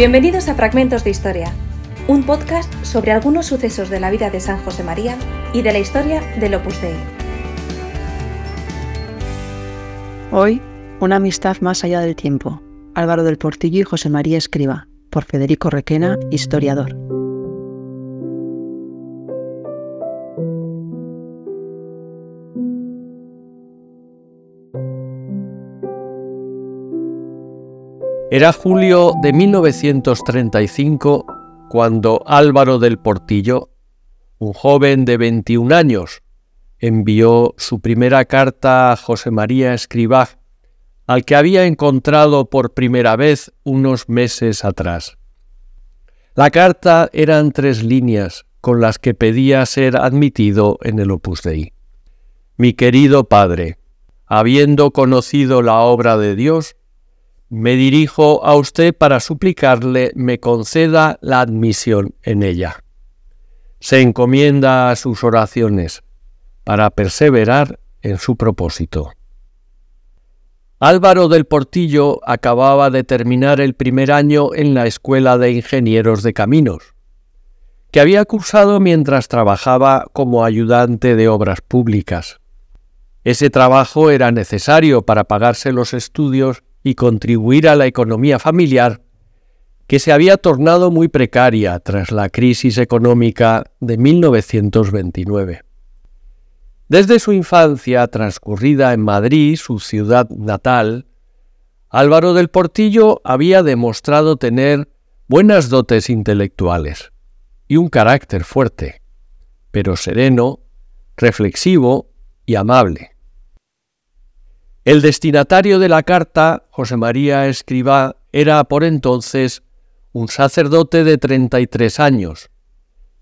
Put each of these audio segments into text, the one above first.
Bienvenidos a Fragmentos de Historia, un podcast sobre algunos sucesos de la vida de San José María y de la historia del Opus Dei. Hoy, una amistad más allá del tiempo. Álvaro del Portillo y José María Escriba, por Federico Requena, historiador. Era julio de 1935 cuando Álvaro del Portillo, un joven de 21 años, envió su primera carta a José María Escribá, al que había encontrado por primera vez unos meses atrás. La carta eran tres líneas con las que pedía ser admitido en el Opus Dei. Mi querido Padre, habiendo conocido la obra de Dios, me dirijo a usted para suplicarle me conceda la admisión en ella. Se encomienda a sus oraciones para perseverar en su propósito. Álvaro del Portillo acababa de terminar el primer año en la Escuela de Ingenieros de Caminos, que había cursado mientras trabajaba como ayudante de obras públicas. Ese trabajo era necesario para pagarse los estudios y contribuir a la economía familiar, que se había tornado muy precaria tras la crisis económica de 1929. Desde su infancia transcurrida en Madrid, su ciudad natal, Álvaro del Portillo había demostrado tener buenas dotes intelectuales y un carácter fuerte, pero sereno, reflexivo y amable. El destinatario de la carta, José María Escribá, era por entonces un sacerdote de 33 años,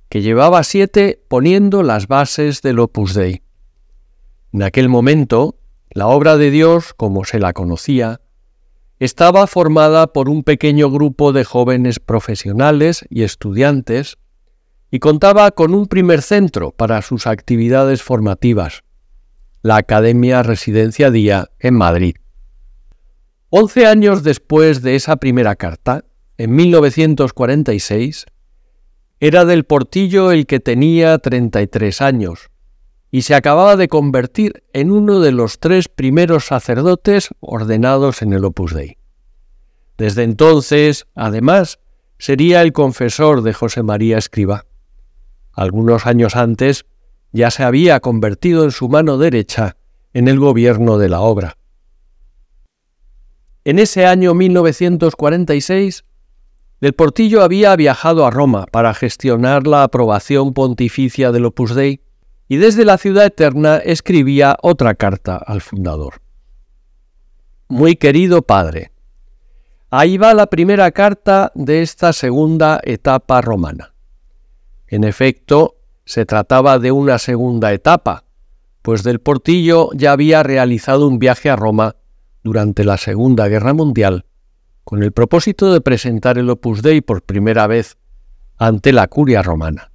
que llevaba siete poniendo las bases del Opus Dei. En aquel momento, la obra de Dios, como se la conocía, estaba formada por un pequeño grupo de jóvenes profesionales y estudiantes y contaba con un primer centro para sus actividades formativas, la Academia Residencia Día en Madrid. Once años después de esa primera carta, en 1946, era del Portillo el que tenía 33 años y se acababa de convertir en uno de los tres primeros sacerdotes ordenados en el Opus Dei. Desde entonces, además, sería el confesor de José María Escriba. Algunos años antes ya se había convertido en su mano derecha en el gobierno de la obra. En ese año 1946, Del Portillo había viajado a Roma para gestionar la aprobación pontificia del Opus Dei y desde la ciudad eterna escribía otra carta al fundador. Muy querido padre, ahí va la primera carta de esta segunda etapa romana. En efecto, se trataba de una segunda etapa, pues del Portillo ya había realizado un viaje a Roma durante la Segunda Guerra Mundial con el propósito de presentar el Opus Dei por primera vez ante la curia romana.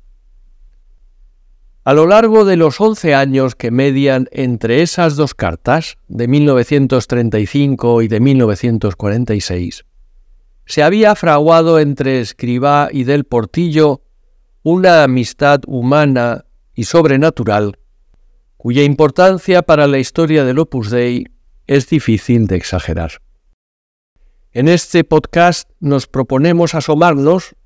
A lo largo de los once años que median entre esas dos cartas, de 1935 y de 1946, se había fraguado entre Escribá y del Portillo una amistad humana y sobrenatural cuya importancia para la historia del Opus Dei es difícil de exagerar. En este podcast nos proponemos asomarnos,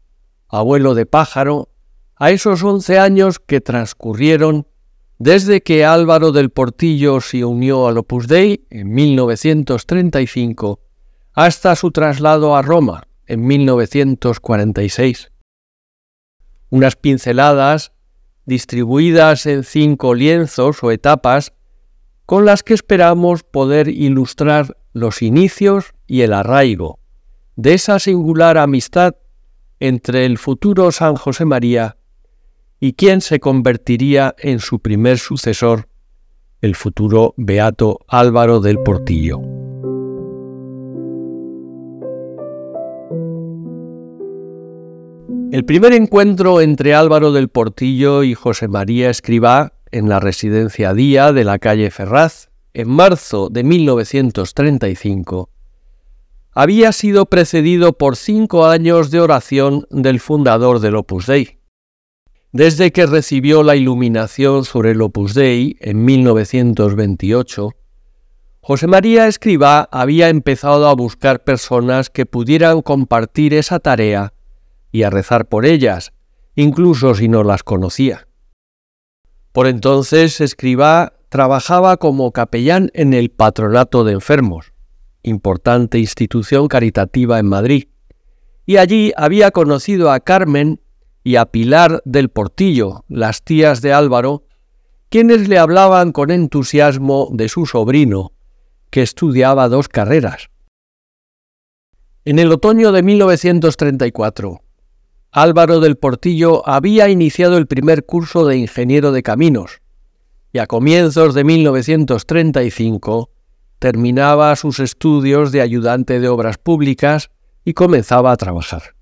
abuelo de pájaro, a esos once años que transcurrieron desde que Álvaro del Portillo se unió al Opus Dei en 1935 hasta su traslado a Roma en 1946 unas pinceladas distribuidas en cinco lienzos o etapas con las que esperamos poder ilustrar los inicios y el arraigo de esa singular amistad entre el futuro San José María y quien se convertiría en su primer sucesor, el futuro Beato Álvaro del Portillo. El primer encuentro entre Álvaro del Portillo y José María Escribá en la residencia Día de la calle Ferraz, en marzo de 1935, había sido precedido por cinco años de oración del fundador del Opus Dei. Desde que recibió la iluminación sobre el Opus Dei en 1928, José María Escribá había empezado a buscar personas que pudieran compartir esa tarea y a rezar por ellas, incluso si no las conocía. Por entonces Escribá trabajaba como capellán en el Patronato de Enfermos, importante institución caritativa en Madrid, y allí había conocido a Carmen y a Pilar del Portillo, las tías de Álvaro, quienes le hablaban con entusiasmo de su sobrino, que estudiaba dos carreras. En el otoño de 1934, Álvaro del Portillo había iniciado el primer curso de ingeniero de caminos y a comienzos de 1935 terminaba sus estudios de ayudante de obras públicas y comenzaba a trabajar.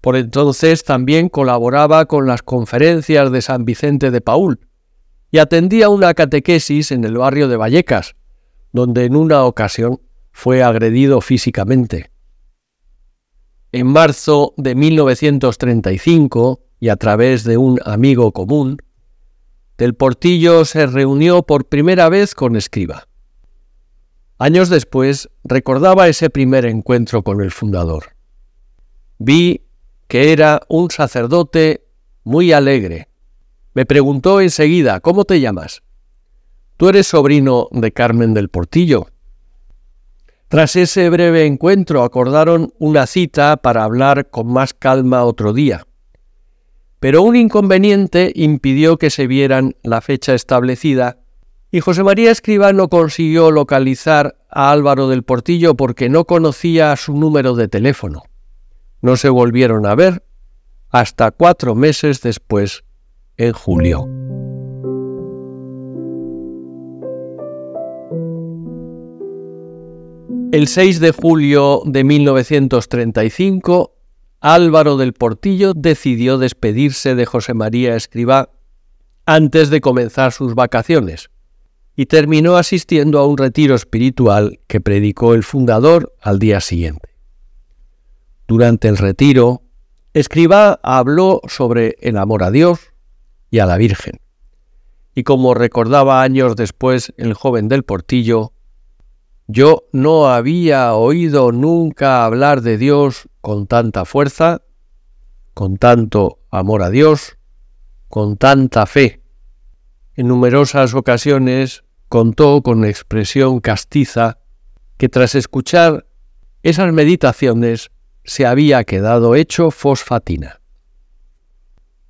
Por entonces también colaboraba con las conferencias de San Vicente de Paul y atendía una catequesis en el barrio de Vallecas, donde en una ocasión fue agredido físicamente. En marzo de 1935, y a través de un amigo común, Del Portillo se reunió por primera vez con Escriba. Años después recordaba ese primer encuentro con el fundador. Vi que era un sacerdote muy alegre. Me preguntó enseguida, ¿cómo te llamas? Tú eres sobrino de Carmen del Portillo. Tras ese breve encuentro acordaron una cita para hablar con más calma otro día. Pero un inconveniente impidió que se vieran la fecha establecida y José María Escriba no consiguió localizar a Álvaro del Portillo porque no conocía su número de teléfono. No se volvieron a ver hasta cuatro meses después, en julio. El 6 de julio de 1935, Álvaro del Portillo decidió despedirse de José María Escribá antes de comenzar sus vacaciones y terminó asistiendo a un retiro espiritual que predicó el fundador al día siguiente. Durante el retiro, Escribá habló sobre el amor a Dios y a la Virgen. Y como recordaba años después el joven del Portillo, yo no había oído nunca hablar de Dios con tanta fuerza, con tanto amor a Dios, con tanta fe. En numerosas ocasiones contó con expresión castiza que tras escuchar esas meditaciones se había quedado hecho fosfatina.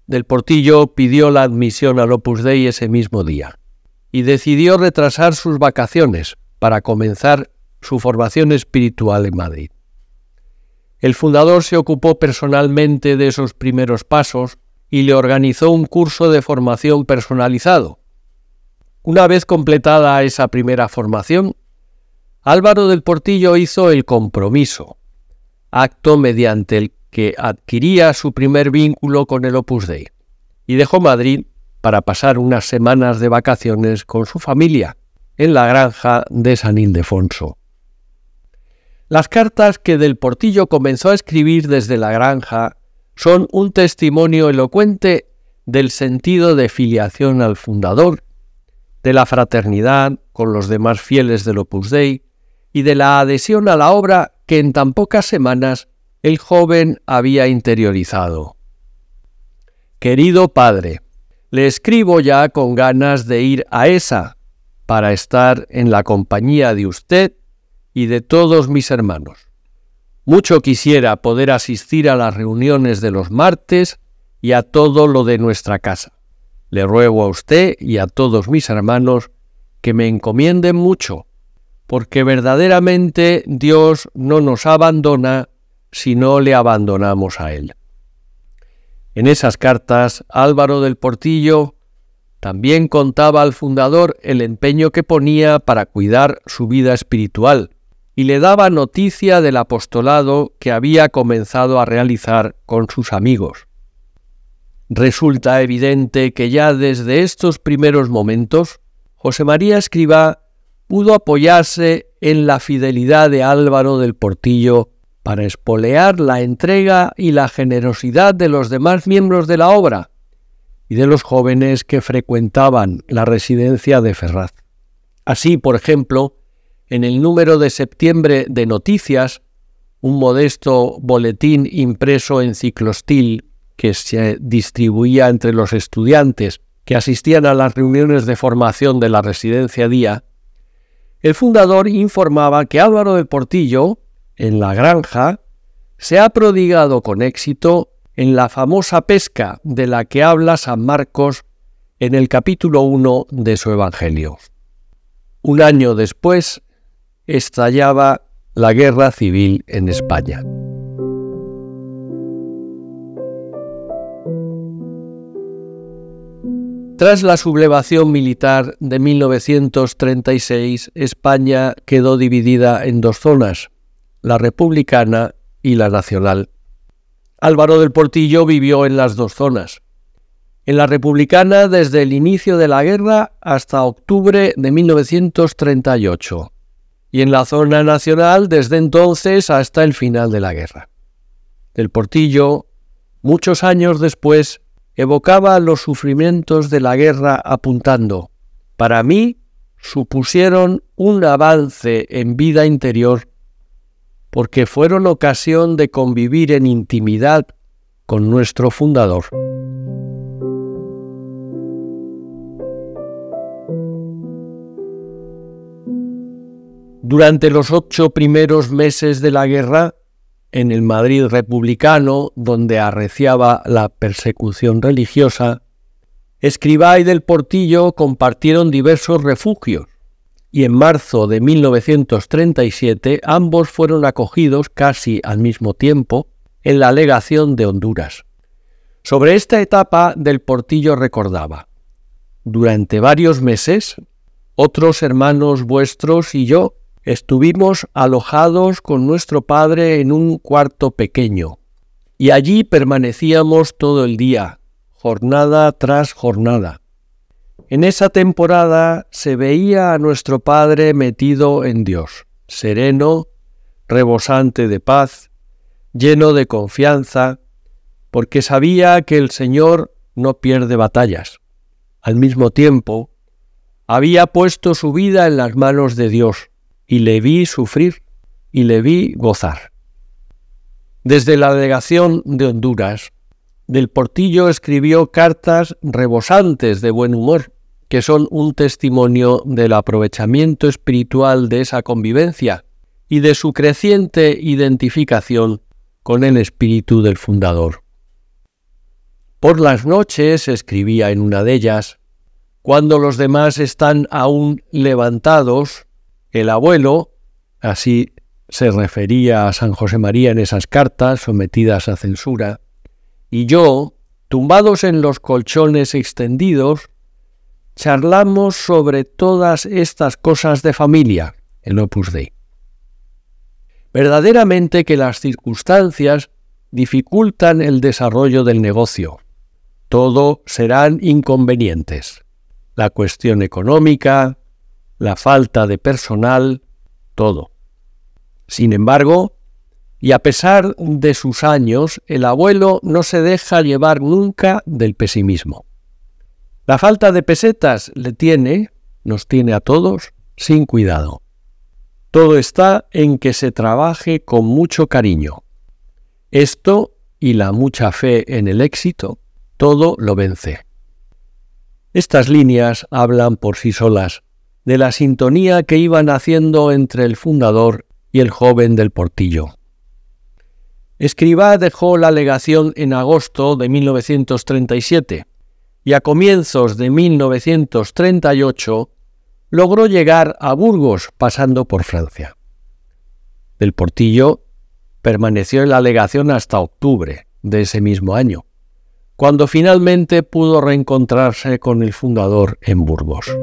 Del Portillo pidió la admisión al Opus Dei ese mismo día y decidió retrasar sus vacaciones para comenzar su formación espiritual en Madrid. El fundador se ocupó personalmente de esos primeros pasos y le organizó un curso de formación personalizado. Una vez completada esa primera formación, Álvaro del Portillo hizo el compromiso, acto mediante el que adquiría su primer vínculo con el Opus Dei, y dejó Madrid para pasar unas semanas de vacaciones con su familia en la granja de San Ildefonso. Las cartas que del Portillo comenzó a escribir desde la granja son un testimonio elocuente del sentido de filiación al fundador, de la fraternidad con los demás fieles del Opus Dei y de la adhesión a la obra que en tan pocas semanas el joven había interiorizado. Querido padre, le escribo ya con ganas de ir a esa, para estar en la compañía de usted y de todos mis hermanos. Mucho quisiera poder asistir a las reuniones de los martes y a todo lo de nuestra casa. Le ruego a usted y a todos mis hermanos que me encomienden mucho, porque verdaderamente Dios no nos abandona si no le abandonamos a Él. En esas cartas, Álvaro del Portillo también contaba al fundador el empeño que ponía para cuidar su vida espiritual y le daba noticia del apostolado que había comenzado a realizar con sus amigos. Resulta evidente que ya desde estos primeros momentos José María Escribá pudo apoyarse en la fidelidad de Álvaro del Portillo para espolear la entrega y la generosidad de los demás miembros de la obra y de los jóvenes que frecuentaban la residencia de Ferraz. Así, por ejemplo, en el número de septiembre de Noticias, un modesto boletín impreso en ciclostil que se distribuía entre los estudiantes que asistían a las reuniones de formación de la residencia Día, el fundador informaba que Álvaro de Portillo, en la granja, se ha prodigado con éxito en la famosa pesca de la que habla San Marcos en el capítulo 1 de su Evangelio. Un año después estallaba la guerra civil en España. Tras la sublevación militar de 1936, España quedó dividida en dos zonas, la republicana y la nacional. Álvaro del Portillo vivió en las dos zonas. En la republicana desde el inicio de la guerra hasta octubre de 1938 y en la zona nacional desde entonces hasta el final de la guerra. Del Portillo, muchos años después, evocaba los sufrimientos de la guerra apuntando, para mí supusieron un avance en vida interior porque fueron ocasión de convivir en intimidad con nuestro fundador. Durante los ocho primeros meses de la guerra, en el Madrid republicano, donde arreciaba la persecución religiosa, Escribá y del Portillo compartieron diversos refugios, y en marzo de 1937 ambos fueron acogidos casi al mismo tiempo en la legación de Honduras. Sobre esta etapa del Portillo recordaba, durante varios meses, otros hermanos vuestros y yo Estuvimos alojados con nuestro padre en un cuarto pequeño, y allí permanecíamos todo el día, jornada tras jornada. En esa temporada se veía a nuestro padre metido en Dios, sereno, rebosante de paz, lleno de confianza, porque sabía que el Señor no pierde batallas. Al mismo tiempo, había puesto su vida en las manos de Dios, y le vi sufrir y le vi gozar. Desde la delegación de Honduras, del Portillo escribió cartas rebosantes de buen humor, que son un testimonio del aprovechamiento espiritual de esa convivencia y de su creciente identificación con el espíritu del fundador. Por las noches, escribía en una de ellas, cuando los demás están aún levantados, el abuelo, así se refería a San José María en esas cartas sometidas a censura, y yo, tumbados en los colchones extendidos, charlamos sobre todas estas cosas de familia, el Opus Dei. Verdaderamente que las circunstancias dificultan el desarrollo del negocio. Todo serán inconvenientes. La cuestión económica, la falta de personal, todo. Sin embargo, y a pesar de sus años, el abuelo no se deja llevar nunca del pesimismo. La falta de pesetas le tiene, nos tiene a todos, sin cuidado. Todo está en que se trabaje con mucho cariño. Esto y la mucha fe en el éxito, todo lo vence. Estas líneas hablan por sí solas de la sintonía que iban haciendo entre el fundador y el joven del portillo. Escribá dejó la legación en agosto de 1937 y a comienzos de 1938 logró llegar a Burgos pasando por Francia. Del Portillo permaneció en la legación hasta octubre de ese mismo año, cuando finalmente pudo reencontrarse con el fundador en Burgos.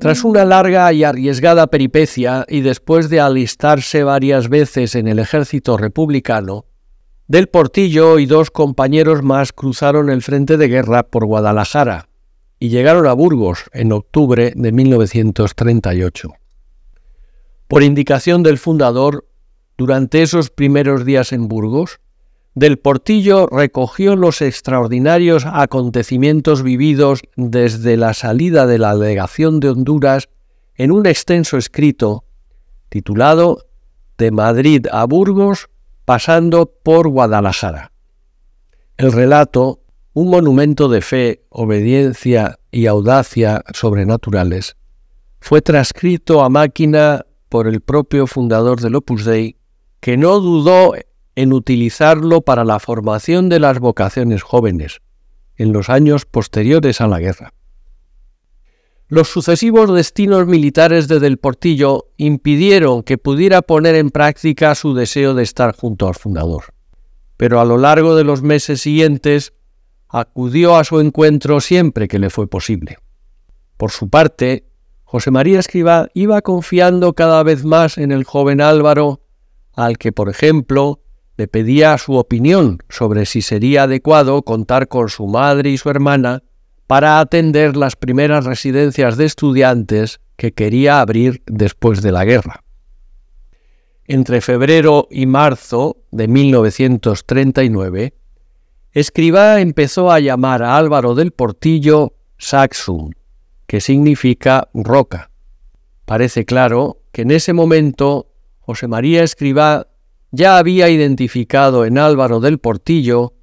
Tras una larga y arriesgada peripecia y después de alistarse varias veces en el ejército republicano, Del Portillo y dos compañeros más cruzaron el frente de guerra por Guadalajara y llegaron a Burgos en octubre de 1938. Por indicación del fundador, durante esos primeros días en Burgos, Del Portillo recogió los extraordinarios acontecimientos vividos desde la salida de la delegación de Honduras en un extenso escrito titulado De Madrid a Burgos, pasando por Guadalajara. El relato, un monumento de fe, obediencia y audacia sobrenaturales, fue transcrito a máquina por el propio fundador del Opus Dei, que no dudó en utilizarlo para la formación de las vocaciones jóvenes en los años posteriores a la guerra. Los sucesivos destinos militares de Del Portillo impidieron que pudiera poner en práctica su deseo de estar junto al fundador. Pero a lo largo de los meses siguientes acudió a su encuentro siempre que le fue posible. Por su parte, José María Escribá iba confiando cada vez más en el joven Álvaro, al que, por ejemplo, le pedía su opinión sobre si sería adecuado contar con su madre y su hermana para atender las primeras residencias de estudiantes que quería abrir después de la guerra. Entre febrero y marzo de 1939, Escribá empezó a llamar a Álvaro del Portillo Saxum, que significa roca. Parece claro que en ese momento José María Escribá ya había identificado en Álvaro del Portillo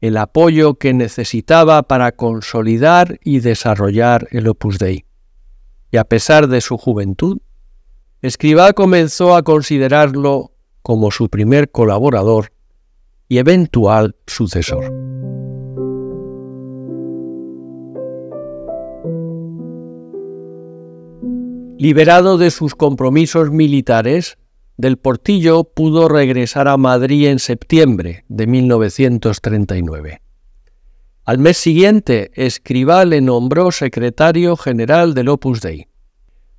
el apoyo que necesitaba para consolidar y desarrollar el Opus Dei. Y a pesar de su juventud, Escribá comenzó a considerarlo como su primer colaborador y eventual sucesor. Liberado de sus compromisos militares, del Portillo pudo regresar a Madrid en septiembre de 1939. Al mes siguiente, Escribá le nombró secretario general del Opus Dei.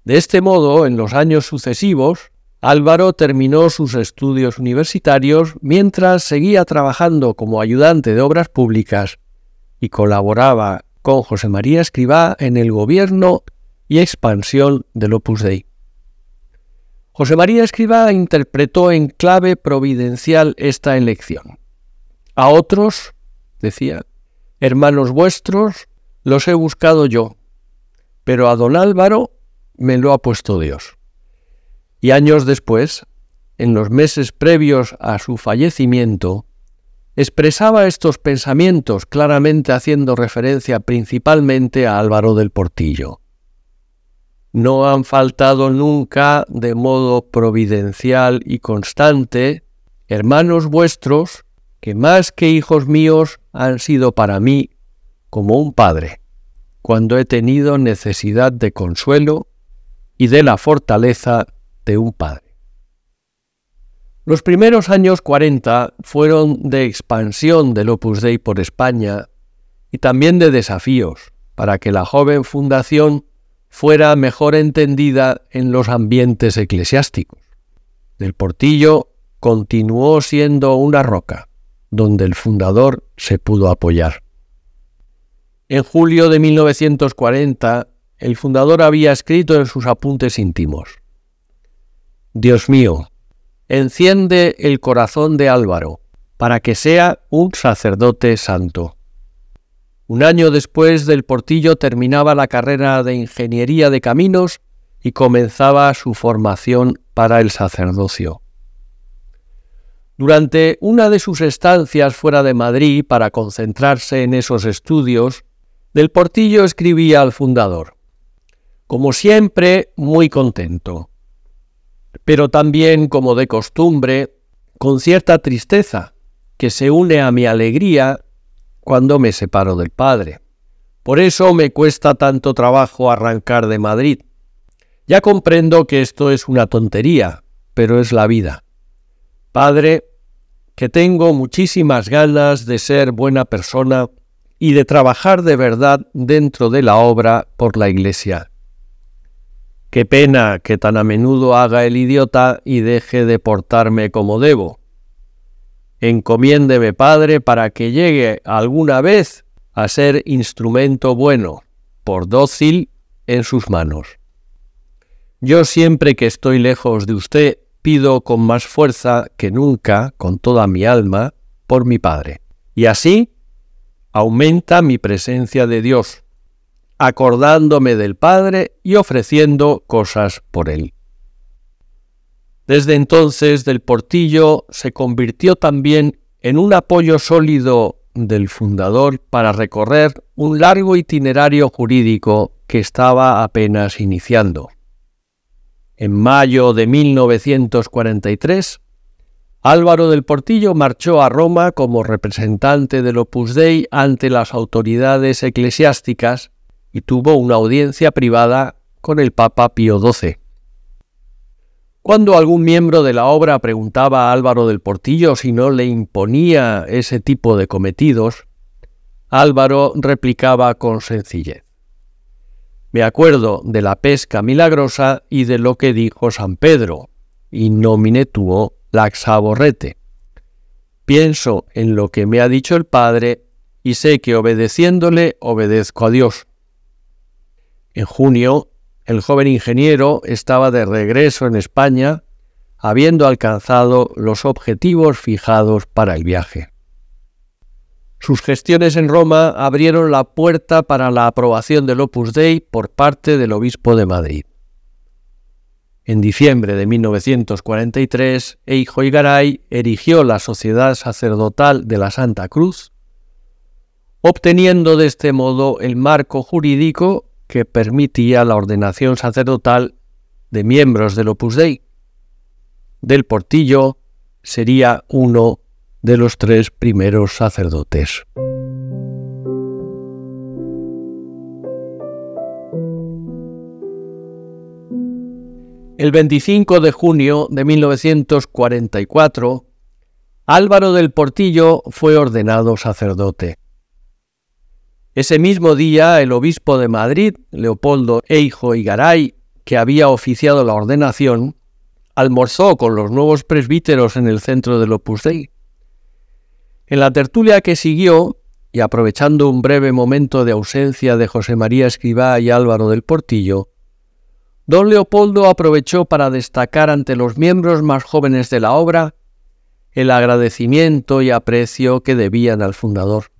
De este modo, en los años sucesivos, Álvaro terminó sus estudios universitarios mientras seguía trabajando como ayudante de obras públicas y colaboraba con José María Escribá en el gobierno y expansión del Opus Dei. José María Escriba interpretó en clave providencial esta elección. A otros, decía, hermanos vuestros, los he buscado yo, pero a don Álvaro me lo ha puesto Dios. Y años después, en los meses previos a su fallecimiento, expresaba estos pensamientos claramente haciendo referencia principalmente a Álvaro del Portillo no han faltado nunca de modo providencial y constante hermanos vuestros que más que hijos míos han sido para mí como un padre, cuando he tenido necesidad de consuelo y de la fortaleza de un padre. Los primeros años 40 fueron de expansión del Opus Dei por España y también de desafíos para que la joven fundación fuera mejor entendida en los ambientes eclesiásticos. Del Portillo continuó siendo una roca, donde el fundador se pudo apoyar. En julio de 1940, el fundador había escrito en sus apuntes íntimos, Dios mío, enciende el corazón de Álvaro, para que sea un sacerdote santo. Un año después del Portillo terminaba la carrera de Ingeniería de Caminos y comenzaba su formación para el sacerdocio. Durante una de sus estancias fuera de Madrid para concentrarse en esos estudios, Del Portillo escribía al fundador, como siempre, muy contento, pero también, como de costumbre, con cierta tristeza, que se une a mi alegría cuando me separo del Padre. Por eso me cuesta tanto trabajo arrancar de Madrid. Ya comprendo que esto es una tontería, pero es la vida. Padre, que tengo muchísimas ganas de ser buena persona y de trabajar de verdad dentro de la obra por la Iglesia. Qué pena que tan a menudo haga el idiota y deje de portarme como debo. Encomiéndeme, Padre, para que llegue alguna vez a ser instrumento bueno, por dócil en sus manos. Yo siempre que estoy lejos de usted, pido con más fuerza que nunca, con toda mi alma, por mi Padre. Y así aumenta mi presencia de Dios, acordándome del Padre y ofreciendo cosas por Él. Desde entonces del Portillo se convirtió también en un apoyo sólido del fundador para recorrer un largo itinerario jurídico que estaba apenas iniciando. En mayo de 1943, Álvaro del Portillo marchó a Roma como representante del Opus Dei ante las autoridades eclesiásticas y tuvo una audiencia privada con el Papa Pío XII. Cuando algún miembro de la obra preguntaba a Álvaro del Portillo si no le imponía ese tipo de cometidos, Álvaro replicaba con sencillez. Me acuerdo de la pesca milagrosa y de lo que dijo San Pedro, y nomine tuo laxaborrete. Pienso en lo que me ha dicho el Padre y sé que obedeciéndole obedezco a Dios. En junio el joven ingeniero estaba de regreso en España, habiendo alcanzado los objetivos fijados para el viaje. Sus gestiones en Roma abrieron la puerta para la aprobación del Opus Dei por parte del obispo de Madrid. En diciembre de 1943, Eijo Igaray erigió la Sociedad Sacerdotal de la Santa Cruz, obteniendo de este modo el marco jurídico que permitía la ordenación sacerdotal de miembros del Opus Dei. Del Portillo sería uno de los tres primeros sacerdotes. El 25 de junio de 1944, Álvaro del Portillo fue ordenado sacerdote. Ese mismo día, el obispo de Madrid, Leopoldo Eijo Igaray, que había oficiado la ordenación, almorzó con los nuevos presbíteros en el centro del Opus Dei. En la tertulia que siguió, y aprovechando un breve momento de ausencia de José María Escribá y Álvaro del Portillo, don Leopoldo aprovechó para destacar ante los miembros más jóvenes de la obra el agradecimiento y aprecio que debían al fundador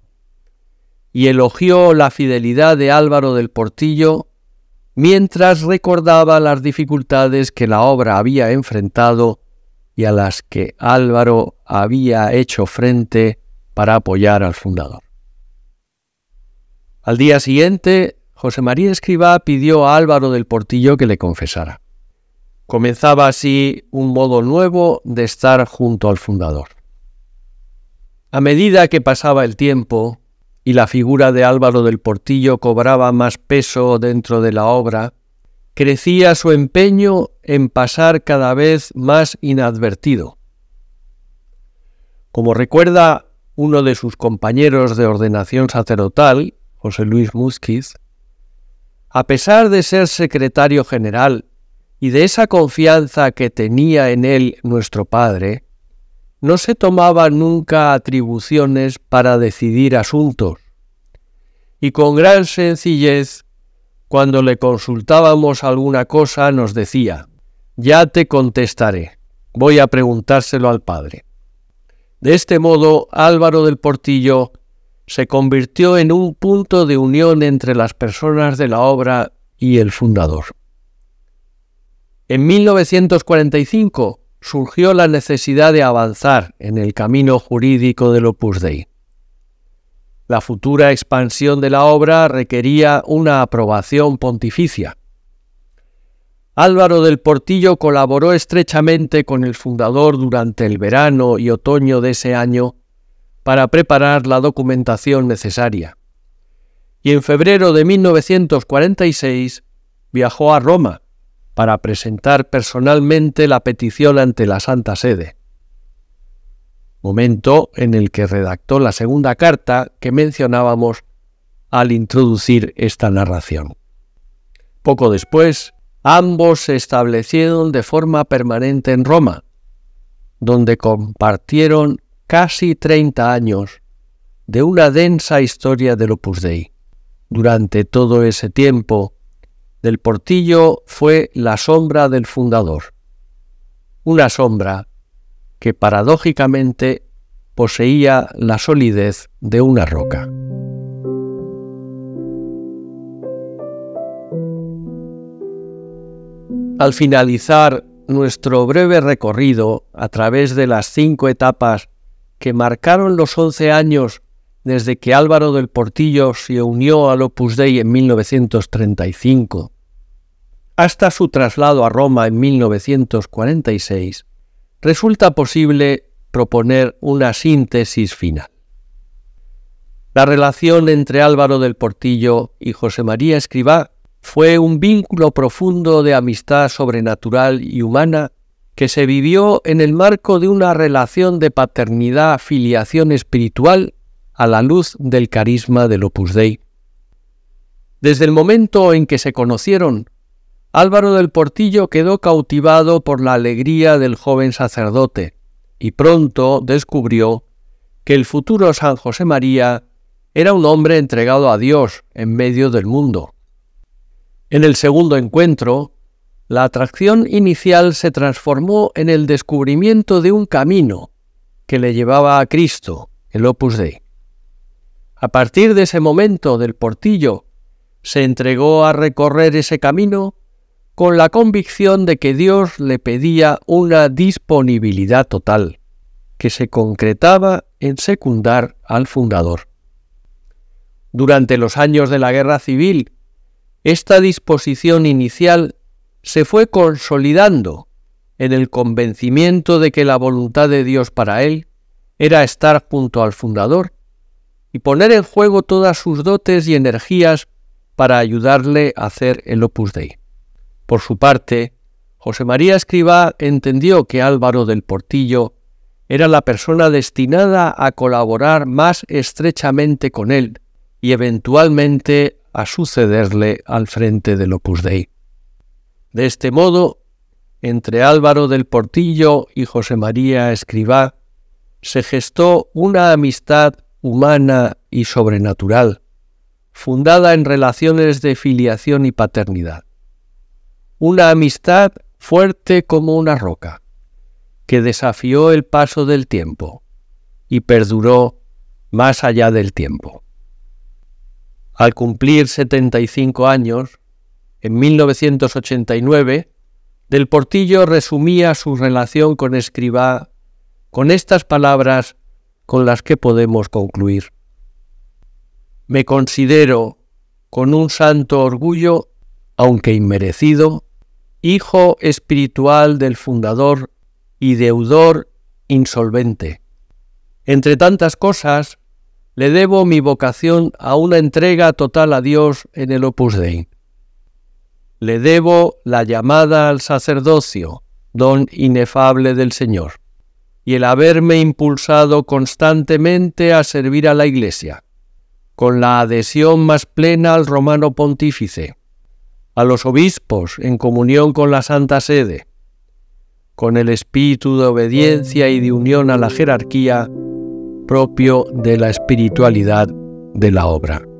y elogió la fidelidad de Álvaro del Portillo mientras recordaba las dificultades que la obra había enfrentado y a las que Álvaro había hecho frente para apoyar al fundador. Al día siguiente, José María Escribá pidió a Álvaro del Portillo que le confesara. Comenzaba así un modo nuevo de estar junto al fundador. A medida que pasaba el tiempo, y la figura de Álvaro del Portillo cobraba más peso dentro de la obra, crecía su empeño en pasar cada vez más inadvertido. Como recuerda uno de sus compañeros de ordenación sacerdotal, José Luis Musquiz, a pesar de ser secretario general y de esa confianza que tenía en él nuestro Padre, no se tomaba nunca atribuciones para decidir asuntos, y con gran sencillez, cuando le consultábamos alguna cosa, nos decía, ya te contestaré, voy a preguntárselo al Padre. De este modo, Álvaro del Portillo se convirtió en un punto de unión entre las personas de la obra y el fundador. En 1945 surgió la necesidad de avanzar en el camino jurídico del Opus Dei. La futura expansión de la obra requería una aprobación pontificia. Álvaro del Portillo colaboró estrechamente con el fundador durante el verano y otoño de ese año para preparar la documentación necesaria. Y en febrero de 1946 viajó a Roma para presentar personalmente la petición ante la Santa Sede, momento en el que redactó la segunda carta que mencionábamos al introducir esta narración. Poco después, ambos se establecieron de forma permanente en Roma, donde compartieron casi 30 años de una densa historia del Opus Dei. Durante todo ese tiempo, del Portillo fue la sombra del fundador. Una sombra que paradójicamente poseía la solidez de una roca. Al finalizar nuestro breve recorrido a través de las cinco etapas que marcaron los once años desde que Álvaro del Portillo se unió al Opus Dei en 1935 hasta su traslado a Roma en 1946, resulta posible proponer una síntesis final. La relación entre Álvaro del Portillo y José María Escribá fue un vínculo profundo de amistad sobrenatural y humana que se vivió en el marco de una relación de paternidad-filiación espiritual a la luz del carisma del Opus Dei. Desde el momento en que se conocieron, Álvaro del Portillo quedó cautivado por la alegría del joven sacerdote y pronto descubrió que el futuro San José María era un hombre entregado a Dios en medio del mundo. En el segundo encuentro, la atracción inicial se transformó en el descubrimiento de un camino que le llevaba a Cristo, el Opus Dei. A partir de ese momento del portillo, se entregó a recorrer ese camino con la convicción de que Dios le pedía una disponibilidad total, que se concretaba en secundar al fundador. Durante los años de la guerra civil, esta disposición inicial se fue consolidando en el convencimiento de que la voluntad de Dios para él era estar junto al fundador y poner en juego todas sus dotes y energías para ayudarle a hacer el Opus Dei. Por su parte, José María Escribá entendió que Álvaro del Portillo era la persona destinada a colaborar más estrechamente con él y eventualmente a sucederle al frente del Opus Dei. De este modo, entre Álvaro del Portillo y José María Escribá se gestó una amistad humana y sobrenatural, fundada en relaciones de filiación y paternidad. Una amistad fuerte como una roca, que desafió el paso del tiempo y perduró más allá del tiempo. Al cumplir 75 años, en 1989, Del Portillo resumía su relación con Escribá con estas palabras con las que podemos concluir. Me considero, con un santo orgullo, aunque inmerecido, hijo espiritual del fundador y deudor insolvente. Entre tantas cosas, le debo mi vocación a una entrega total a Dios en el Opus Dei. Le debo la llamada al sacerdocio, don inefable del Señor y el haberme impulsado constantemente a servir a la Iglesia, con la adhesión más plena al romano pontífice, a los obispos en comunión con la Santa Sede, con el espíritu de obediencia y de unión a la jerarquía propio de la espiritualidad de la obra.